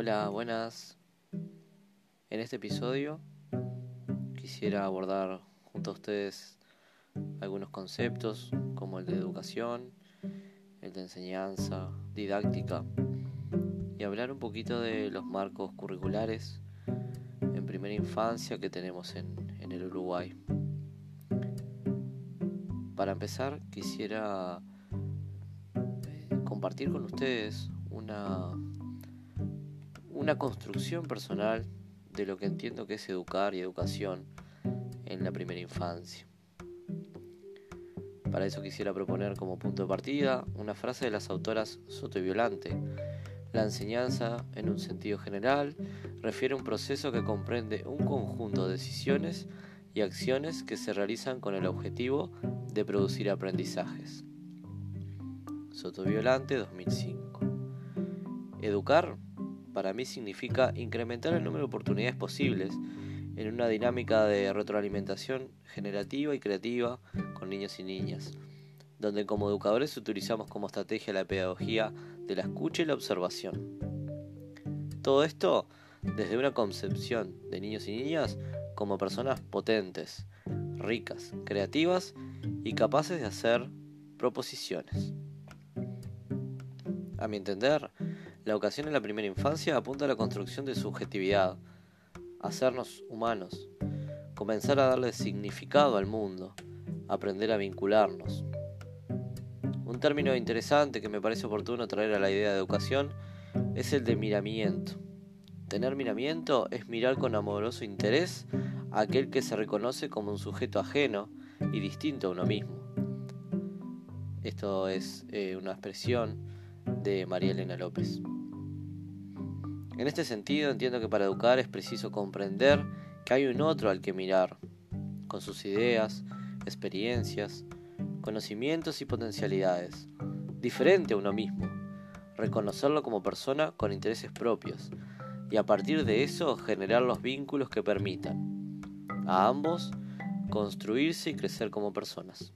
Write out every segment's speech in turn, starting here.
Hola, buenas. En este episodio quisiera abordar junto a ustedes algunos conceptos como el de educación, el de enseñanza, didáctica y hablar un poquito de los marcos curriculares en primera infancia que tenemos en, en el Uruguay. Para empezar quisiera eh, compartir con ustedes una una construcción personal de lo que entiendo que es educar y educación en la primera infancia. Para eso quisiera proponer como punto de partida una frase de las autoras Soto y Violante. La enseñanza, en un sentido general, refiere a un proceso que comprende un conjunto de decisiones y acciones que se realizan con el objetivo de producir aprendizajes. Soto Violante 2005. Educar para mí significa incrementar el número de oportunidades posibles en una dinámica de retroalimentación generativa y creativa con niños y niñas, donde como educadores utilizamos como estrategia la pedagogía de la escucha y la observación. Todo esto desde una concepción de niños y niñas como personas potentes, ricas, creativas y capaces de hacer proposiciones. A mi entender, la educación en la primera infancia apunta a la construcción de subjetividad, hacernos humanos, comenzar a darle significado al mundo, aprender a vincularnos. Un término interesante que me parece oportuno traer a la idea de educación es el de miramiento. Tener miramiento es mirar con amoroso interés a aquel que se reconoce como un sujeto ajeno y distinto a uno mismo. Esto es eh, una expresión de María Elena López. En este sentido entiendo que para educar es preciso comprender que hay un otro al que mirar, con sus ideas, experiencias, conocimientos y potencialidades, diferente a uno mismo, reconocerlo como persona con intereses propios y a partir de eso generar los vínculos que permitan a ambos construirse y crecer como personas.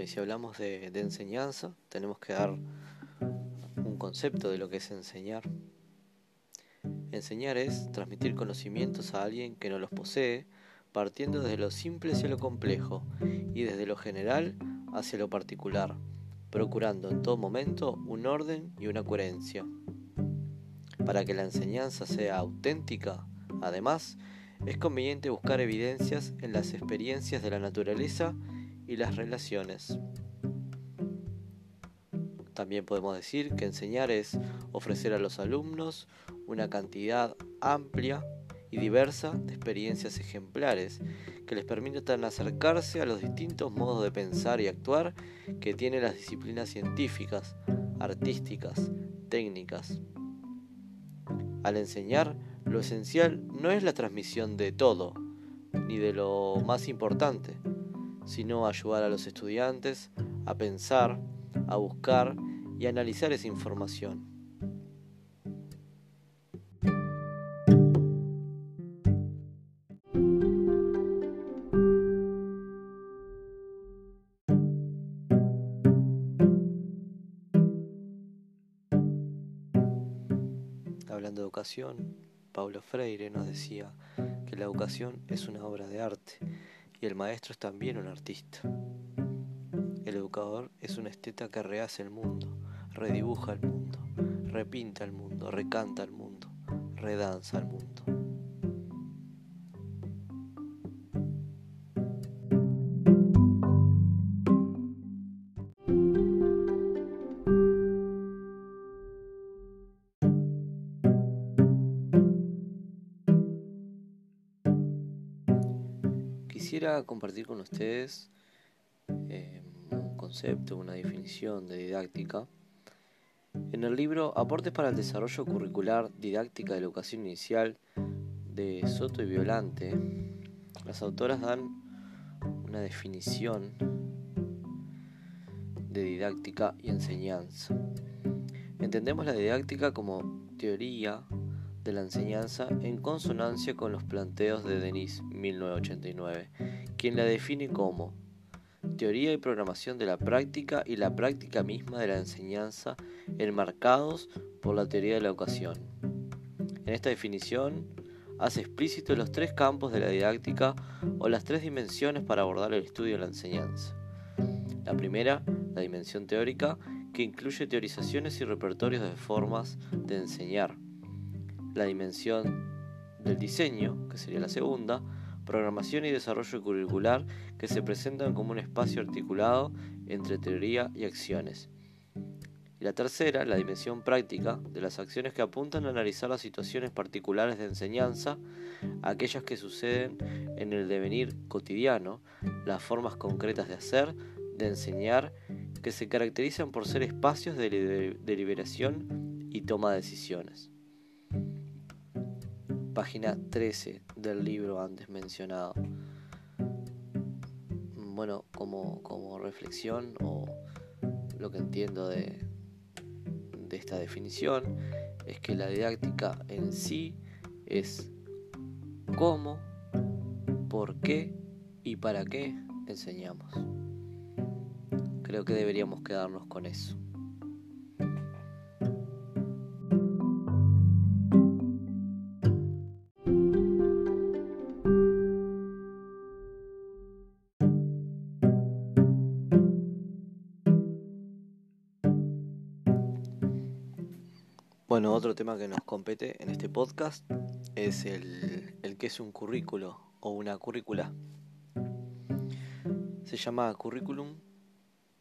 Y si hablamos de, enseñanza, tenemos que dar un concepto de lo que es enseñar. Enseñar es transmitir conocimientos a alguien que no los posee, partiendo desde lo simple hacia lo complejo y desde lo general hacia lo particular, procurando en todo momento un orden y una coherencia. Para que la enseñanza sea auténtica, además, es conveniente buscar evidencias en las experiencias de la naturaleza y las relaciones. También podemos decir que enseñar es ofrecer a los alumnos una cantidad amplia y diversa de experiencias ejemplares que les permitan acercarse a los distintos modos de pensar y actuar que tienen las disciplinas científicas, artísticas, técnicas. Al enseñar, lo esencial no es la transmisión de todo, ni de lo más importante, sino ayudar a los estudiantes a pensar, a buscar y analizar esa información. Hablando de educación, Paulo Freire nos decía que la educación es una obra de arte y el maestro es también un artista. El educador es un esteta que rehace el mundo, redibuja el mundo, repinta el mundo, recanta el mundo, redanza el mundo. Quisiera compartir con ustedes eh, un concepto, una definición de didáctica. En el libro Aportes para el Desarrollo Curricular Didáctica de la Educación Inicial de Soto y Violante, las autoras dan una definición de didáctica y enseñanza. Entendemos la didáctica como teoría de la enseñanza en consonancia con los planteos de Denis 1989, quien la define como teoría y programación de la práctica y la práctica misma de la enseñanza enmarcados por la teoría de la educación. En esta definición hace explícito los tres campos de la didáctica o las tres dimensiones para abordar el estudio de la enseñanza. La primera, la dimensión teórica, que incluye teorizaciones y repertorios de formas de enseñar. La dimensión del diseño, que sería la segunda, programación y desarrollo curricular que se presentan como un espacio articulado entre teoría y acciones. Y la tercera, la dimensión práctica, de las acciones que apuntan a analizar las situaciones particulares de enseñanza, aquellas que suceden en el devenir cotidiano, las formas concretas de hacer, de enseñar, que se caracterizan por ser espacios de deliberación y toma de decisiones. Página 13 del libro antes mencionado. Bueno, como, como reflexión o lo que entiendo de, de esta definición es que la didáctica en sí es cómo, por qué y para qué enseñamos. Creo que deberíamos quedarnos con eso. Bueno, otro tema que nos compete en este podcast es el, que es un currículo o una currícula. Se llama currículum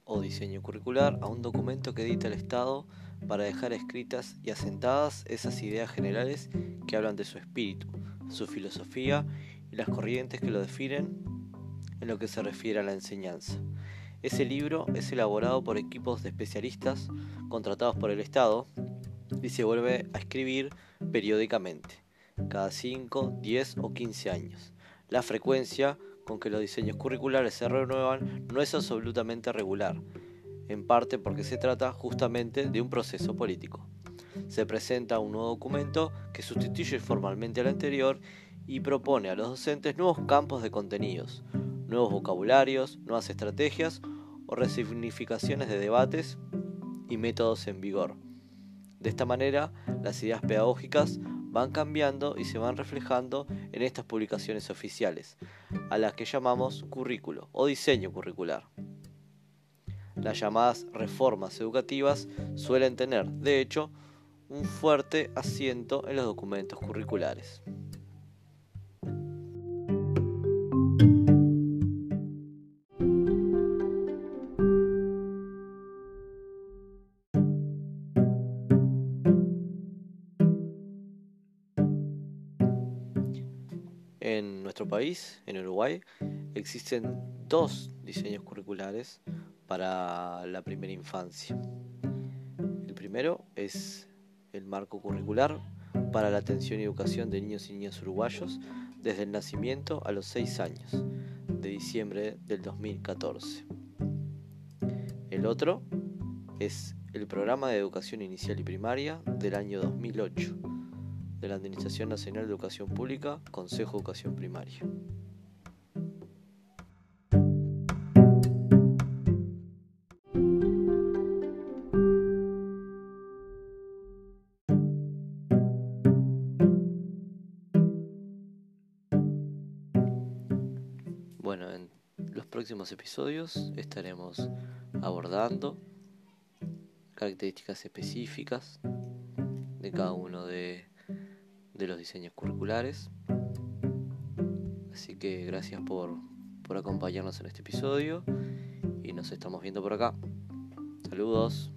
o diseño curricular a un documento que edita el Estado para dejar escritas y asentadas esas ideas generales que hablan de su espíritu, su filosofía y las corrientes que lo definen en lo que se refiere a la enseñanza. Ese libro es elaborado por equipos de especialistas contratados por el Estado y se vuelve a escribir periódicamente, cada 5, 10 o 15 años. La frecuencia con que los diseños curriculares se renuevan no es absolutamente regular, en parte porque se trata justamente de un proceso político. Se presenta un nuevo documento que sustituye formalmente al anterior y propone a los docentes nuevos campos de contenidos, nuevos vocabularios, nuevas estrategias o resignificaciones de debates y métodos en vigor. De esta manera, las ideas pedagógicas van cambiando y se van reflejando en estas publicaciones oficiales, a las que llamamos currículo o diseño curricular. Las llamadas reformas educativas suelen tener, de hecho, un fuerte asiento en los documentos curriculares. En nuestro país, en Uruguay, existen dos diseños curriculares para la primera infancia. El primero es el marco curricular para la atención y educación de niños y niñas uruguayos desde el nacimiento a los 6 años, de diciembre del 2014. El otro es el programa de educación inicial y primaria del año 2008 de la Administración Nacional de Educación Pública, Consejo de Educación Primaria. Bueno, en los próximos episodios estaremos abordando características específicas de cada uno de de los diseños curriculares. Así que gracias por, por acompañarnos en este episodio y nos estamos viendo por acá. Saludos.